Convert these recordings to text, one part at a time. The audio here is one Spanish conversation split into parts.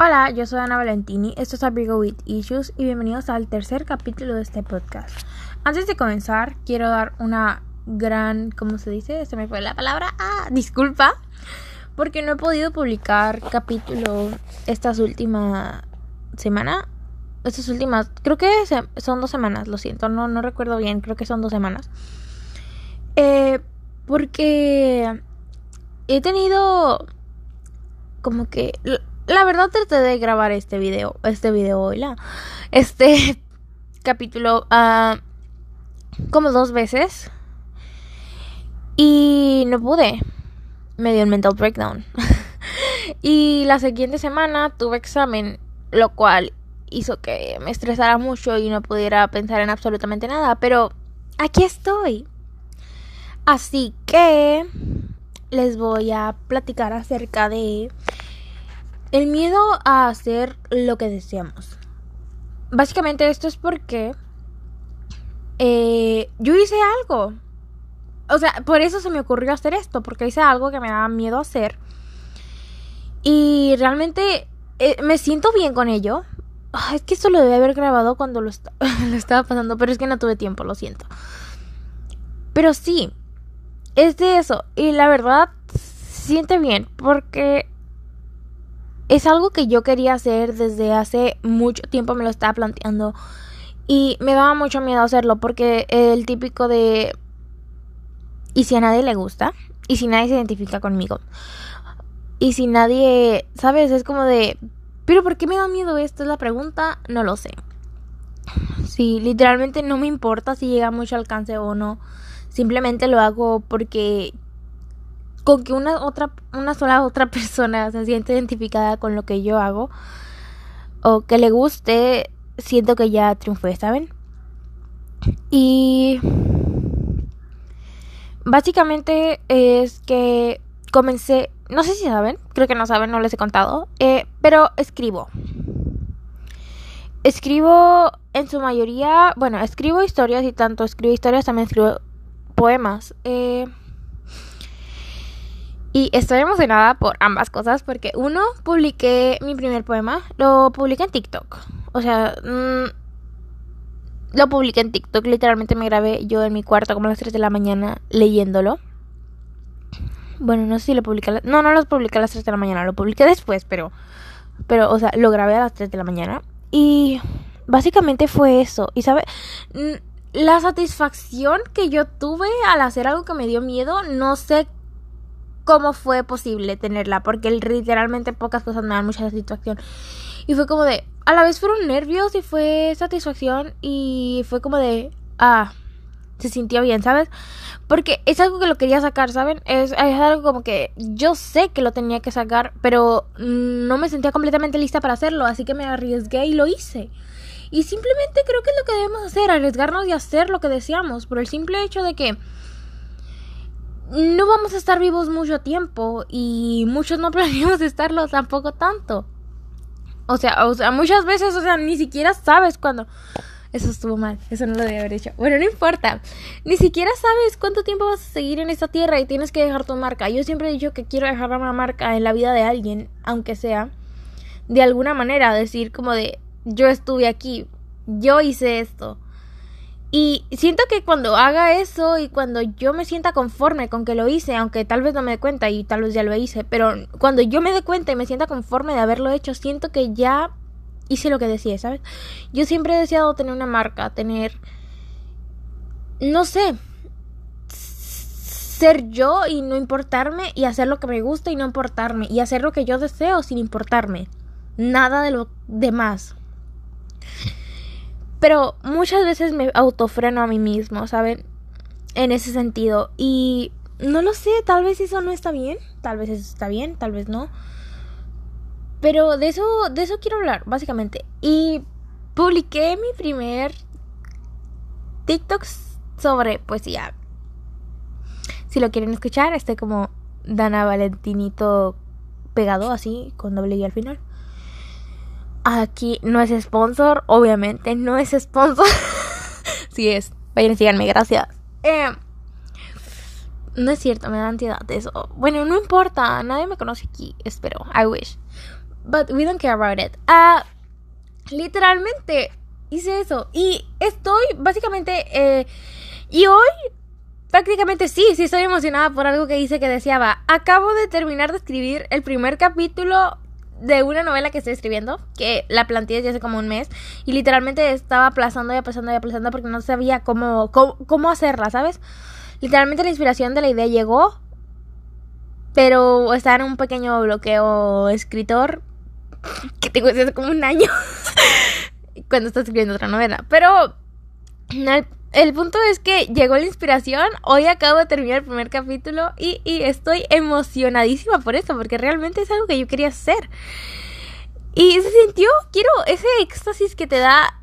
Hola, yo soy Ana Valentini, esto es Abrigo with Issues y bienvenidos al tercer capítulo de este podcast. Antes de comenzar, quiero dar una gran, ¿cómo se dice? Se me fue la palabra, ah, disculpa, porque no he podido publicar capítulo estas últimas semana, estas últimas, creo que son dos semanas, lo siento, no, no recuerdo bien, creo que son dos semanas. Eh, porque he tenido como que la verdad traté de grabar este video, este video hoy, la, este capítulo uh, como dos veces y no pude. Me dio un mental breakdown. y la siguiente semana tuve examen, lo cual hizo que me estresara mucho y no pudiera pensar en absolutamente nada, pero aquí estoy. Así que les voy a platicar acerca de el miedo a hacer lo que deseamos. Básicamente esto es porque eh, yo hice algo. O sea, por eso se me ocurrió hacer esto, porque hice algo que me daba miedo hacer. Y realmente eh, me siento bien con ello. es que esto lo debe haber grabado cuando lo estaba pasando, pero es que no tuve tiempo, lo siento. Pero sí, es de eso. Y la verdad, siente bien porque es algo que yo quería hacer desde hace mucho tiempo, me lo estaba planteando. Y me daba mucho miedo hacerlo porque el típico de... ¿Y si a nadie le gusta? ¿Y si nadie se identifica conmigo? Y si nadie... ¿Sabes? Es como de... ¿Pero por qué me da miedo esto? Es la pregunta. No lo sé. Sí, literalmente no me importa si llega mucho alcance o no. Simplemente lo hago porque con que una otra una sola otra persona se siente identificada con lo que yo hago o que le guste, siento que ya triunfé, ¿saben? Y básicamente es que comencé, no sé si saben, creo que no saben, no les he contado, eh, pero escribo. Escribo en su mayoría, bueno, escribo historias y tanto escribo historias, también escribo poemas. Eh, y estoy emocionada por ambas cosas porque uno, publiqué mi primer poema, lo publiqué en TikTok. O sea, mm, lo publiqué en TikTok, literalmente me grabé yo en mi cuarto como a las 3 de la mañana leyéndolo. Bueno, no sé si lo publiqué, a no, no lo publiqué a las 3 de la mañana, lo publiqué después, pero, pero, o sea, lo grabé a las 3 de la mañana. Y básicamente fue eso. Y, ¿sabe? la satisfacción que yo tuve al hacer algo que me dio miedo, no sé cómo fue posible tenerla, porque literalmente pocas cosas me dan mucha satisfacción. Y fue como de, a la vez fueron nervios y fue satisfacción y fue como de, ah, se sintió bien, ¿sabes? Porque es algo que lo quería sacar, ¿saben? Es, es, algo como que yo sé que lo tenía que sacar, pero no me sentía completamente lista para hacerlo, así que me arriesgué y lo hice. Y simplemente creo que es lo que debemos hacer, arriesgarnos y hacer lo que deseamos, por el simple hecho de que no vamos a estar vivos mucho tiempo y muchos no planeamos estarlo tampoco tanto. O sea, o sea, muchas veces, o sea, ni siquiera sabes cuándo. Eso estuvo mal, eso no lo debía haber hecho. Bueno, no importa. Ni siquiera sabes cuánto tiempo vas a seguir en esta tierra y tienes que dejar tu marca. Yo siempre he dicho que quiero dejar una marca en la vida de alguien, aunque sea de alguna manera, decir como de yo estuve aquí, yo hice esto. Y siento que cuando haga eso y cuando yo me sienta conforme con que lo hice, aunque tal vez no me dé cuenta y tal vez ya lo hice, pero cuando yo me dé cuenta y me sienta conforme de haberlo hecho, siento que ya hice lo que decía, ¿sabes? Yo siempre he deseado tener una marca, tener, no sé, ser yo y no importarme y hacer lo que me gusta y no importarme y hacer lo que yo deseo sin importarme. Nada de lo demás. Pero muchas veces me autofreno a mí mismo, ¿saben? En ese sentido. Y no lo sé, tal vez eso no está bien, tal vez eso está bien, tal vez no. Pero de eso, de eso quiero hablar, básicamente. Y publiqué mi primer TikTok sobre poesía. Si lo quieren escuchar, estoy como Dana Valentinito pegado así, con doble I al final. Aquí no es sponsor, obviamente no es sponsor. sí es. Vayan y síganme, gracias. Eh, no es cierto, me da ansiedad eso. Bueno, no importa, nadie me conoce aquí, espero. I wish. but we don't care about it. Ah, literalmente hice eso. Y estoy básicamente... Eh, y hoy prácticamente sí, sí estoy emocionada por algo que hice que deseaba. Acabo de terminar de escribir el primer capítulo de una novela que estoy escribiendo, que la planteé desde hace como un mes, y literalmente estaba aplazando y aplazando y aplazando porque no sabía cómo, cómo, hacerla, ¿sabes? Literalmente la inspiración de la idea llegó, pero estaba en un pequeño bloqueo escritor que tengo desde hace como un año cuando estoy escribiendo otra novela. Pero el, punto es que llegó la inspiración. Hoy acabo de terminar el primer capítulo y, y estoy emocionadísima por eso, porque realmente es algo que yo quería hacer. Y se sintió, quiero ese éxtasis que te da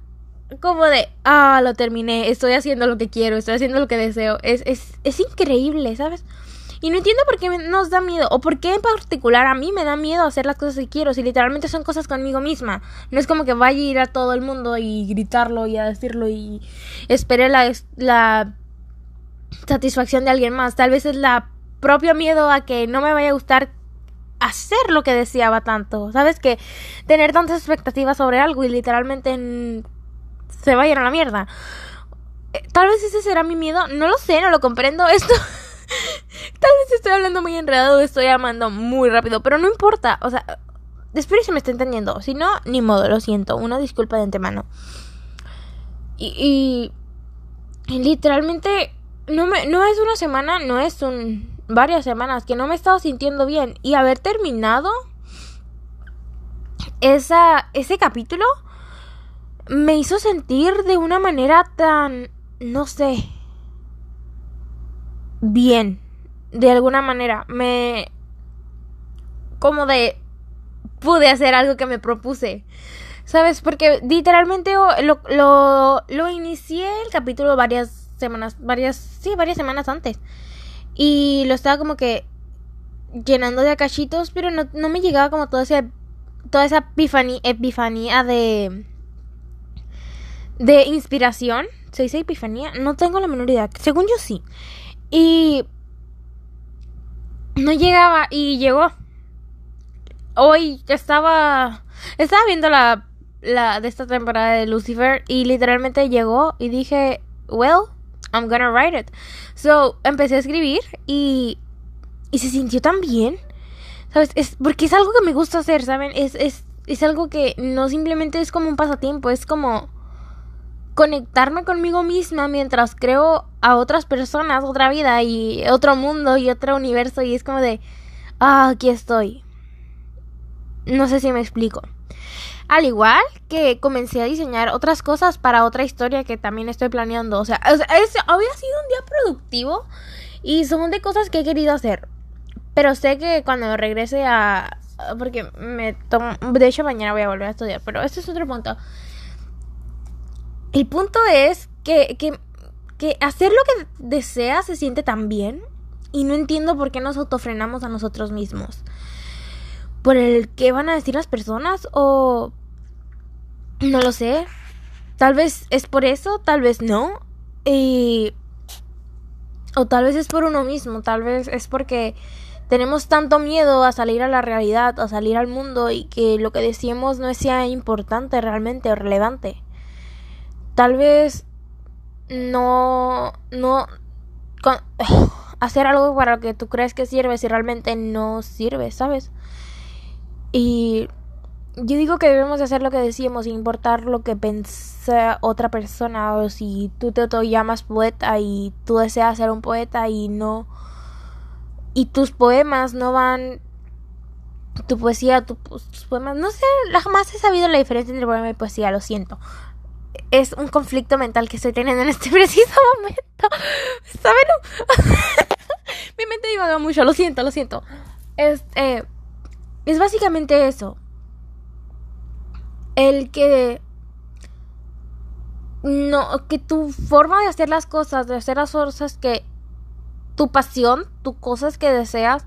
como de, ah, lo terminé, estoy haciendo lo que quiero, estoy haciendo lo que deseo. Es, es, es increíble, ¿sabes? Y no entiendo por qué nos da miedo, o por qué en particular a mí me da miedo hacer las cosas que quiero, si literalmente son cosas conmigo misma. No es como que vaya a ir a todo el mundo y gritarlo y a decirlo y espere la, la satisfacción de alguien más. Tal vez es la propio miedo a que no me vaya a gustar hacer lo que deseaba tanto. ¿Sabes? Que tener tantas expectativas sobre algo y literalmente se vaya a la mierda. Eh, tal vez ese será mi miedo. No lo sé, no lo comprendo. Esto Tal vez estoy hablando muy enredado, estoy amando muy rápido, pero no importa. O sea, espero que me esté entendiendo. Si no, ni modo, lo siento. Una disculpa de antemano. Y, y, literalmente no, me, no es una semana, no es un varias semanas que no me he estado sintiendo bien. Y haber terminado esa, ese capítulo me hizo sentir de una manera tan, no sé, bien, de alguna manera. Me... como de... pude hacer algo que me propuse. ¿Sabes? Porque literalmente lo, lo, lo inicié el capítulo varias semanas, varias, sí, varias semanas antes. Y lo estaba como que llenando de acachitos, pero no, no me llegaba como toda esa, toda esa epifanía, epifanía de, de inspiración. ¿Se dice epifanía? No tengo la menor idea. Según yo sí. Y no llegaba y llegó. Hoy estaba estaba viendo la la de esta temporada de Lucifer y literalmente llegó y dije, "Well, I'm gonna write it." So, empecé a escribir y y se sintió tan bien. ¿Sabes? Es porque es algo que me gusta hacer, ¿saben? Es es es algo que no simplemente es como un pasatiempo, es como conectarme conmigo misma mientras creo a otras personas, otra vida y otro mundo y otro universo y es como de, ah, aquí estoy. No sé si me explico. Al igual que comencé a diseñar otras cosas para otra historia que también estoy planeando. O sea, es, había sido un día productivo y son de cosas que he querido hacer. Pero sé que cuando regrese a... Porque me tomo... De hecho, mañana voy a volver a estudiar. Pero este es otro punto. El punto es que, que, hacer lo que deseas se siente tan bien y no entiendo por qué nos autofrenamos a nosotros mismos. ¿Por el qué van a decir las personas? ¿O no lo sé? Tal vez es por eso, tal vez no. Y... O tal vez es por uno mismo, tal vez es porque tenemos tanto miedo a salir a la realidad, a salir al mundo y que lo que decimos no sea importante realmente o relevante tal vez no, no, hacer algo para lo que tú crees que sirve si realmente no sirve, ¿sabes? Y yo digo que debemos de hacer lo que decíamos sin importar lo que piensa otra persona o si tú te, te llamas poeta y tú deseas ser un poeta y no y tus poemas no van tu poesía, tus poemas, no sé, jamás he sabido la diferencia entre poema y poesía, lo siento es un conflicto mental que estoy teniendo en este preciso momento. ¿Saben? Mi mente divaga mucho, lo siento, lo siento. Es, eh, es básicamente eso. El que no que tu forma de hacer las cosas, de hacer las cosas que tu pasión, tu cosas que deseas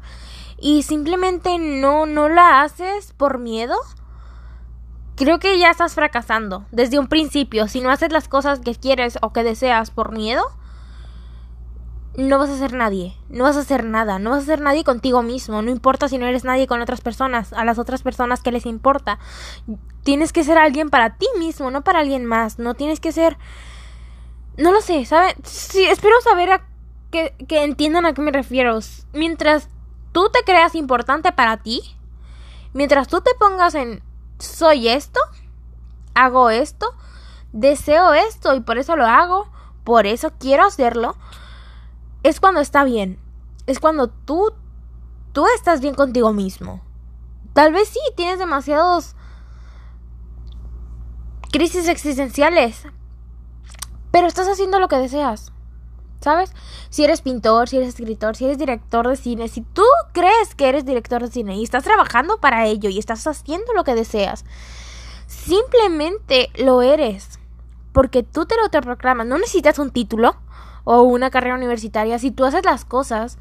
y simplemente no no la haces por miedo creo que ya estás fracasando desde un principio. Si no haces las cosas que quieres o que deseas por miedo, no vas a ser nadie, no vas a ser nada, no vas a ser nadie contigo mismo, no importa si no eres nadie con otras personas, a las otras personas que les importa. Tienes que ser alguien para ti mismo, no para alguien más, no tienes que ser... No lo sé, ¿sabes? Sí, espero saber a que, que entiendan a qué me refiero. Mientras tú te creas importante para ti, mientras tú te pongas en soy esto, hago esto, deseo esto y por eso lo hago, por eso quiero hacerlo, es cuando está bien. Es cuando tú, tú estás bien contigo mismo. Tal vez sí, tienes demasiados crisis existenciales. Pero estás haciendo lo que deseas. ¿Sabes? Si eres pintor, si eres escritor, si eres director de cine, si tú crees que eres director de cine y estás trabajando para ello y estás haciendo lo que deseas, simplemente lo eres. Porque tú te lo te. No necesitas un título o una carrera universitaria, si tú haces las cosas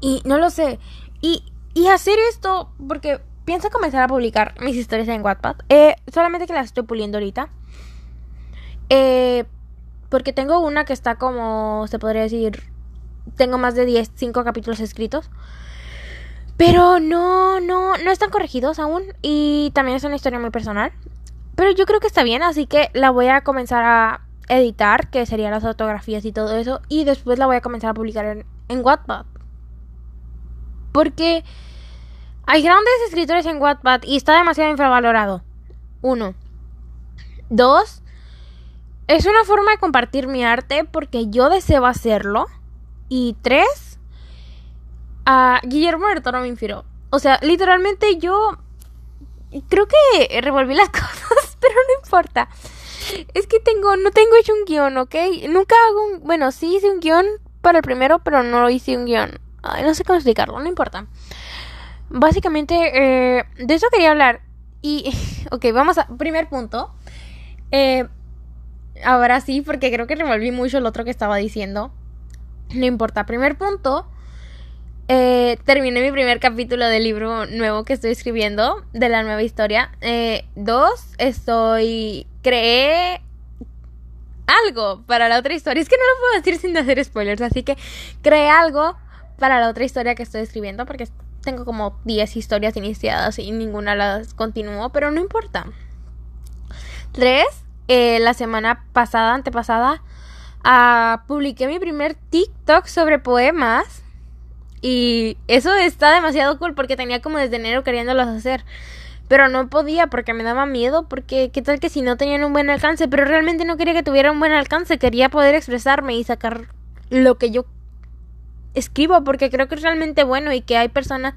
y no lo sé, y, y hacer esto, porque pienso comenzar a publicar mis historias en Wattpad, eh, solamente que las estoy puliendo ahorita, eh, porque tengo una que está como, se podría decir, tengo más de 10, 5 capítulos escritos. Pero no, no, no están corregidos aún. Y también es una historia muy personal. Pero yo creo que está bien, así que la voy a comenzar a editar, que serían las fotografías y todo eso, y después la voy a comenzar a publicar en, en Wattpad. Porque hay grandes escritores en Wattpad y está demasiado infravalorado. Uno. Dos. Es una forma de compartir mi arte porque yo deseo hacerlo. Y tres. A Guillermo del Toro me inspiró. O sea, literalmente yo creo que revolví las cosas, pero no importa. Es que tengo, no tengo hecho un guion, ¿ok? Nunca hago un, bueno, sí hice un guion para el primero, pero no hice un guion. No sé cómo explicarlo, no importa. Básicamente, eh, de eso quería hablar. Y, ok, vamos a, primer punto. Eh, ahora sí, porque creo que revolví mucho el otro que estaba diciendo. No importa, primer punto. Eh, terminé mi primer capítulo del libro nuevo que estoy escribiendo, de la nueva historia. Eh, dos, estoy creé algo para la otra historia. Es que no lo puedo decir sin hacer spoilers, así que creé algo para la otra historia que estoy escribiendo porque tengo como 10 historias iniciadas y ninguna las continúo, pero no importa. Tres, eh, la semana pasada, antepasada, uh, publiqué mi primer TikTok sobre poemas. Y eso está demasiado cool porque tenía como desde enero queriéndolos hacer pero no podía porque me daba miedo, porque qué tal que si no tenían un buen alcance, pero realmente no quería que tuviera un buen alcance, quería poder expresarme y sacar lo que yo escribo, porque creo que es realmente bueno y que hay personas,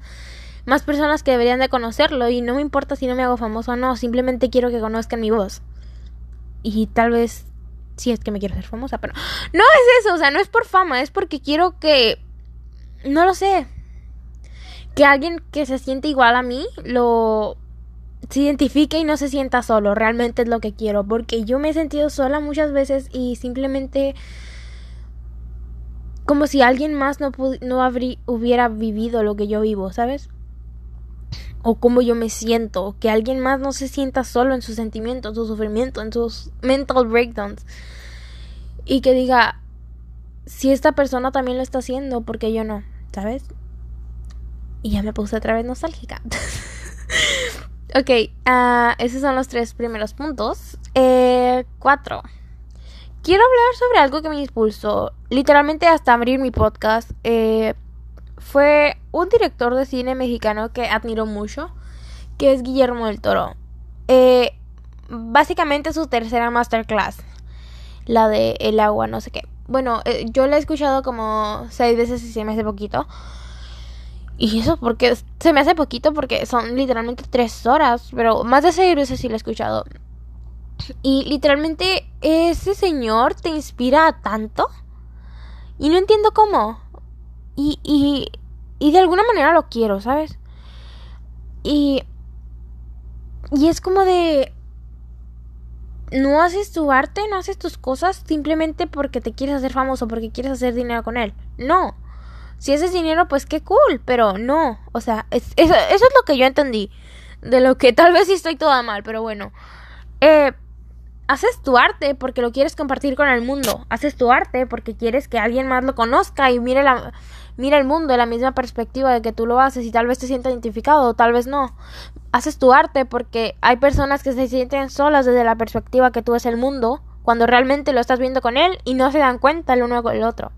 más personas que deberían de conocerlo y no me importa si no me hago famoso o no, simplemente quiero que conozcan mi voz. Y tal vez si es que me quiero ser famosa, pero no es eso, o sea, no es por fama, es porque quiero que no lo sé, que alguien que se siente igual a mí lo se identifique y no se sienta solo, realmente es lo que quiero, porque yo me he sentido sola muchas veces y simplemente como si alguien más no, no hubiera vivido lo que yo vivo, ¿sabes? O como yo me siento, que alguien más no se sienta solo en sus sentimientos, en su sufrimiento, en sus mental breakdowns. Y que diga, si esta persona también lo está haciendo, porque yo no, ¿sabes? Y ya me puse otra vez nostálgica. Ok, uh, esos son los tres primeros puntos. Eh, cuatro. Quiero hablar sobre algo que me impulsó, literalmente hasta abrir mi podcast. Eh, fue un director de cine mexicano que admiro mucho, que es Guillermo del Toro. Eh, básicamente su tercera masterclass, la de El agua, no sé qué. Bueno, eh, yo la he escuchado como seis veces y se me hace poquito. Y eso porque se me hace poquito porque son literalmente tres horas, pero más de seis veces sí lo he escuchado. Y literalmente ese señor te inspira tanto. Y no entiendo cómo. Y, y, y de alguna manera lo quiero, ¿sabes? Y, y es como de... No haces tu arte, no haces tus cosas simplemente porque te quieres hacer famoso, porque quieres hacer dinero con él. No si ese es dinero, pues qué cool, pero no, o sea, eso, eso, es lo que yo entendí, de lo que tal vez sí estoy toda mal, pero bueno. Eh, haces tu arte porque lo quieres compartir con el mundo. Haces tu arte porque quieres que alguien más lo conozca y mire la mira el mundo de la misma perspectiva de que tú lo haces y tal vez te sienta identificado o tal vez no. Haces tu arte porque hay personas que se sienten solas desde la perspectiva que tú ves el mundo cuando realmente lo estás viendo con él y no se dan cuenta el uno con el otro.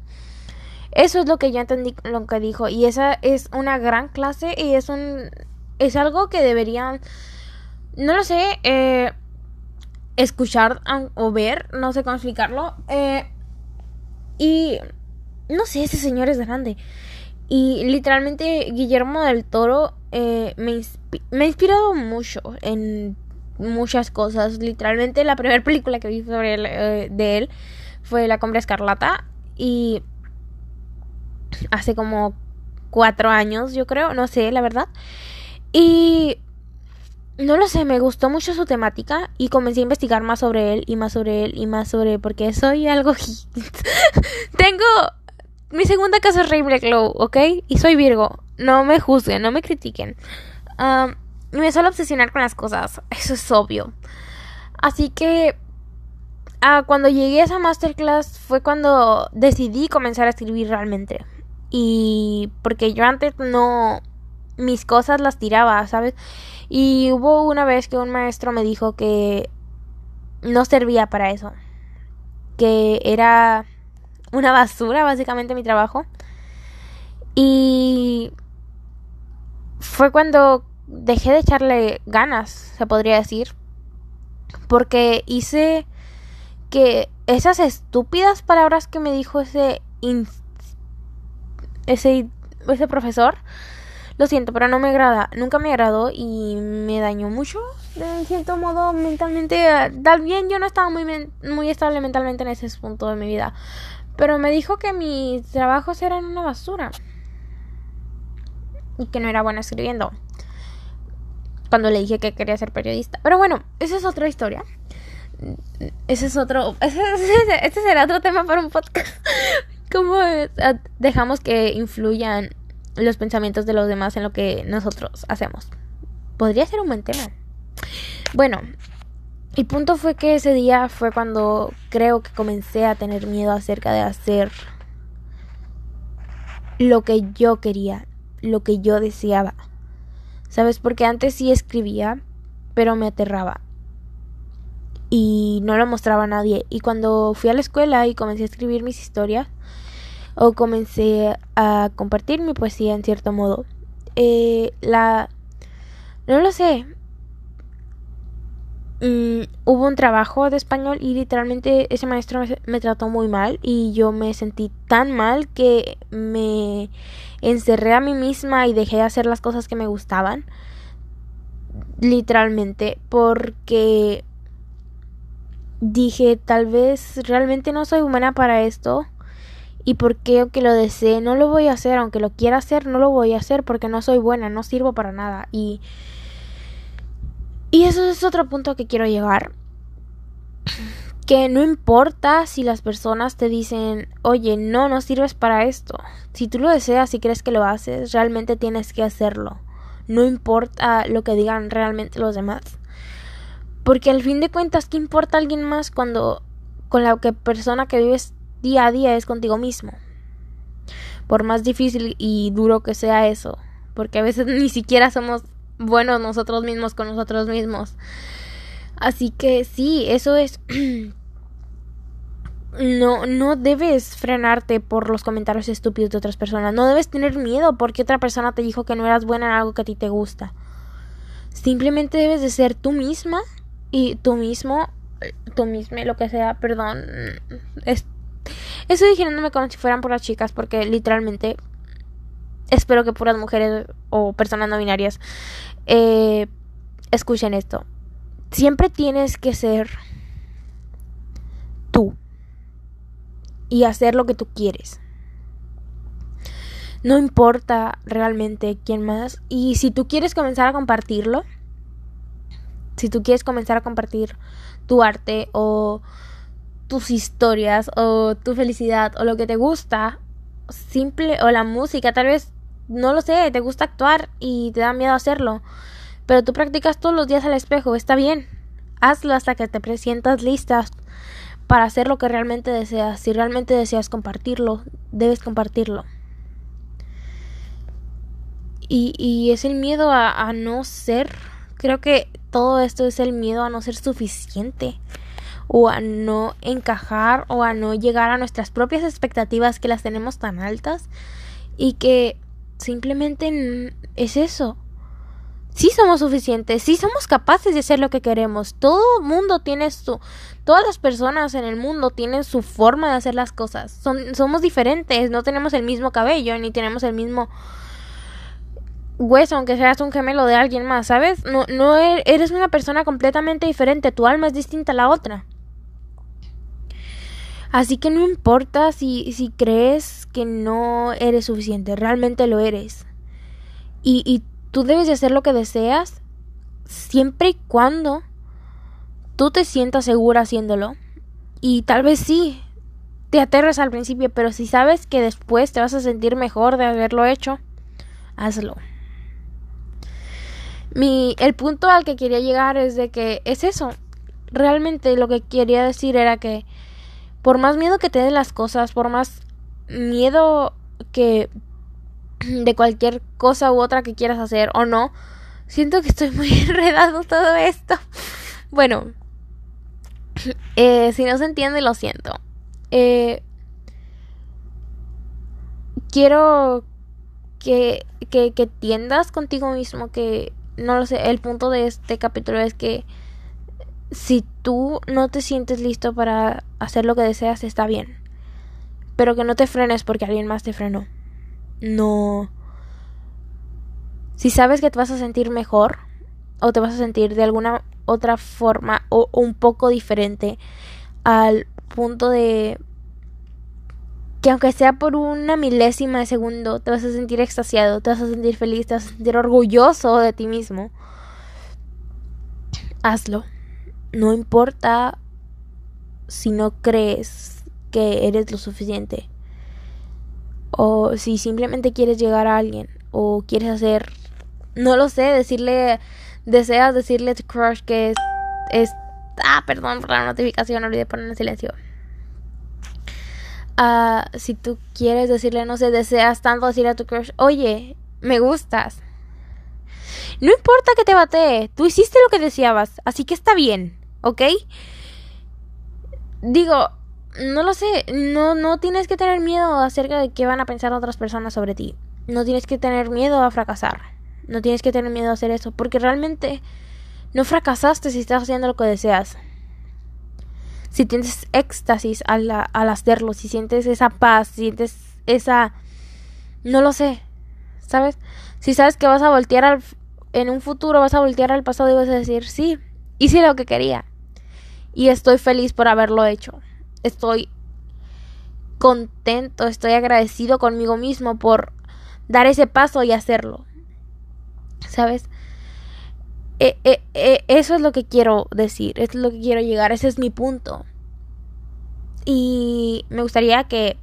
Eso es lo que yo entendí lo que dijo y esa es una gran clase y es un es algo que deberían no lo sé eh, escuchar o ver, no sé cómo explicarlo. Eh, y no sé, ese señor es grande. Y literalmente Guillermo del Toro eh, me, ha inspirado mucho en muchas cosas. Literalmente la primera película que vi sobre él, de él fue La Compra Escarlata. Y hace como cuatro años, yo creo, no sé, la verdad. Y no lo sé, me gustó mucho su temática y comencé a investigar más sobre él y más sobre él y más sobre porque soy algo tengo mi segunda casa es Ravenclaw, ¿ok? Y soy Virgo. No me juzguen, no me critiquen. me suelo obsesionar con las cosas, eso es obvio. Así que ah, cuando llegué a esa masterclass fue cuando decidí comenzar a escribir realmente. Y porque yo antes no mis cosas las tiraba, ¿sabes? Y hubo una vez que un maestro me dijo que no servía para eso. Que era una basura, básicamente, mi trabajo. Y fue cuando dejé de echarle ganas, se podría decir. Porque hice que esas estúpidas palabras que me dijo ese ese ese profesor lo siento, pero no me agrada. Nunca me agradó y me dañó mucho. De cierto modo, mentalmente. Tal bien yo no estaba muy, muy estable mentalmente en ese punto de mi vida. Pero me dijo que mis trabajos eran una basura. Y que no era buena escribiendo. Cuando le dije que quería ser periodista. Pero bueno, esa es otra historia. Ese es otro. Ese, ese será otro tema para un podcast. ¿Cómo dejamos que influyan los pensamientos de los demás en lo que nosotros hacemos. Podría ser un buen tema. Bueno, el punto fue que ese día fue cuando creo que comencé a tener miedo acerca de hacer lo que yo quería, lo que yo deseaba. ¿Sabes? Porque antes sí escribía, pero me aterraba. Y no lo mostraba a nadie. Y cuando fui a la escuela y comencé a escribir mis historias, o comencé a compartir mi poesía en cierto modo. Eh, la... No lo sé. Mm, hubo un trabajo de español y literalmente ese maestro me, me, trató muy mal y yo me sentí tan mal que me encerré a mí misma y dejé de hacer las cosas que me gustaban literalmente porque dije tal vez realmente no soy humana para esto y porque aunque lo desee no lo voy a hacer, aunque lo quiera hacer no lo voy a hacer porque no soy buena, no sirvo para nada y y eso es otro punto que quiero llegar. Que no importa si las personas te dicen, oye, no, no sirves para esto. Si tú lo deseas y crees que lo haces, realmente tienes que hacerlo. No importa lo que digan realmente los demás. Porque al fin de cuentas, ¿qué importa alguien más cuando con la que persona que vives día a día es contigo mismo. Por más difícil y duro que sea eso, porque a veces ni siquiera somos buenos nosotros mismos con nosotros mismos. Así que sí, eso es no, no debes frenarte por los comentarios estúpidos de otras personas. No debes tener miedo porque otra persona te dijo que no eras buena en algo que a ti te gusta. Simplemente debes de ser tú misma y tú mismo, tú misma, lo que sea, perdón, es Estoy diciéndome como si fueran puras chicas porque literalmente espero que puras mujeres o personas no binarias eh, escuchen esto. Siempre tienes que ser tú y hacer lo que tú quieres. No importa realmente quién más. Y si tú quieres comenzar a compartirlo, si tú quieres comenzar a compartir tu arte o tus historias o tu felicidad o lo que te gusta, simple o la música, tal vez no lo sé, te gusta actuar y te da miedo hacerlo, pero tú practicas todos los días al espejo, está bien. hazlo hasta que te sientas lista para hacer lo que realmente deseas. Si realmente deseas compartirlo, debes compartirlo. Y, y es el miedo a, a no ser. Creo que todo esto es el miedo a no ser suficiente o a no encajar o a no llegar a nuestras propias expectativas que las tenemos tan altas y que simplemente es eso. Sí somos suficientes, sí somos capaces de hacer lo que queremos. Todo mundo tiene su todas las personas en el mundo tienen su forma de hacer las cosas. Son, somos diferentes, no tenemos el mismo cabello ni tenemos el mismo hueso, aunque seas un gemelo de alguien más, ¿sabes? No, no er, eres una persona completamente diferente, tu alma es distinta a la otra. Así que no importa si, si crees que no eres suficiente, realmente lo eres. Y, y tú debes de hacer lo que deseas siempre y cuando tú te sientas segura haciéndolo. Y tal vez sí, te aterres al principio, pero si sabes que después te vas a sentir mejor de haberlo hecho, hazlo. Mi, el punto al que quería llegar es de que es eso. Realmente lo que quería decir era que por más miedo que te den las cosas, por más miedo que de cualquier cosa u otra que quieras hacer o no, siento que estoy muy enredado todo esto. Bueno, eh, si no se entiende, lo siento. Eh, quiero que, que, que tiendas contigo mismo que no lo sé, el punto de este capítulo es que si tú no te sientes listo para hacer lo que deseas, está bien. Pero que no te frenes porque alguien más te frenó. No. Si sabes que te vas a sentir mejor o te vas a sentir de alguna otra forma o un poco diferente al punto de que aunque sea por una milésima de segundo, te vas a sentir extasiado, te vas a sentir feliz, te vas a sentir orgulloso de ti mismo. Hazlo. No importa si no crees que eres lo suficiente. O si simplemente quieres llegar a alguien. O quieres hacer, no lo sé, decirle, deseas decirle a tu crush que es, es ah, perdón por la notificación, olvidé poner en silencio si tú quieres decirle, no sé, deseas tanto decir a tu crush, oye, me gustas. No importa que te batee, tú hiciste lo que deseabas, así que está bien, ¿ok? Digo, no lo sé, no, no tienes que tener miedo acerca de qué van a pensar otras personas sobre ti. No tienes que tener miedo a fracasar. No tienes que tener miedo a hacer eso, porque realmente no fracasaste si estás haciendo lo que deseas si tienes éxtasis al, al hacerlo, si sientes esa paz, si sientes esa... no lo sé, ¿sabes? Si sabes que vas a voltear al... en un futuro vas a voltear al pasado y vas a decir, sí, hice lo que quería. Y estoy feliz por haberlo hecho. Estoy contento, estoy agradecido conmigo mismo por dar ese paso y hacerlo. ¿Sabes? Eh, eh, eh, eso es lo que quiero decir, eso es lo que quiero llegar, ese es mi punto. Y me gustaría que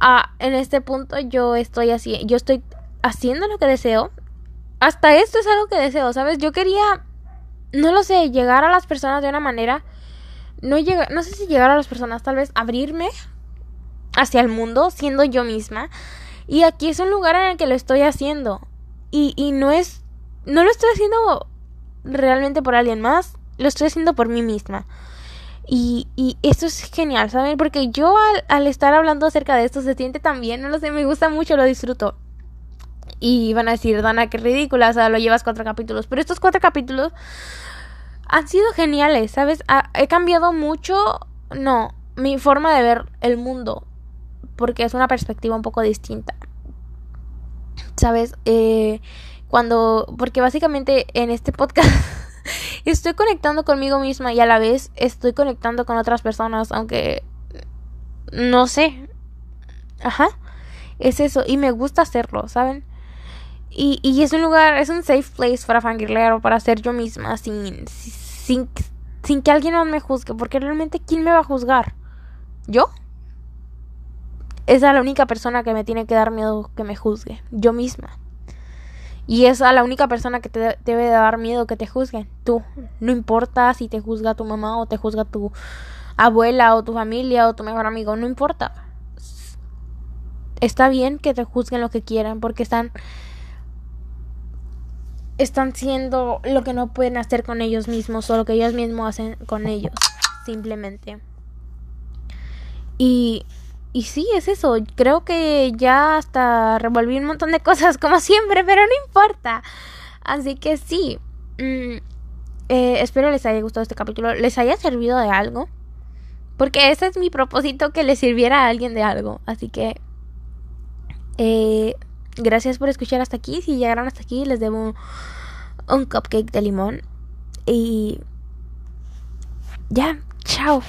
ah, en este punto yo estoy así, yo estoy haciendo lo que deseo. Hasta esto es algo que deseo, ¿sabes? Yo quería, no lo sé, llegar a las personas de una manera, no llega, no sé si llegar a las personas, tal vez abrirme hacia el mundo siendo yo misma. Y aquí es un lugar en el que lo estoy haciendo. Y, y no es no lo estoy haciendo realmente por alguien más, lo estoy haciendo por mí misma. Y, y esto es genial, ¿saben? Porque yo al, estar hablando acerca de esto se siente tan bien, no lo sé, me gusta mucho, lo disfruto. Y van a decir, Dana, qué ridícula, o sea, lo llevas cuatro capítulos. Pero estos cuatro capítulos han sido geniales, ¿sabes? he cambiado mucho, no, mi forma de ver el mundo. Porque es una perspectiva un poco distinta. ¿Sabes? Eh, cuando, porque básicamente en este podcast estoy conectando conmigo misma y a la vez estoy conectando con otras personas, aunque no sé. Ajá. Es eso, y me gusta hacerlo, ¿saben? Y, y es un lugar, es un safe place para fangirlear para ser yo misma, sin, sin, sin que alguien más me juzgue, porque realmente, ¿quién me va a juzgar? ¿Yo? Esa es la única persona que me tiene que dar miedo que me juzgue, yo misma. Y es la única persona que te debe dar miedo que te juzguen. Tú. No importa si te juzga tu mamá o te juzga tu abuela o tu familia o tu mejor amigo. No importa. Está bien que te juzguen lo que quieran porque están están siendo lo que no pueden hacer con ellos mismos o lo que ellos mismos hacen con ellos, simplemente. Y, y sí, es eso. Creo que ya hasta revolví un montón de cosas como siempre, pero no importa. Así que sí. Mm, eh, espero les haya gustado este capítulo, les haya servido de algo. Porque ese es mi propósito, que les sirviera a alguien de algo. Así que... Eh, gracias por escuchar hasta aquí. Si llegaron hasta aquí, les debo un, cupcake de limón. Y ya, chao.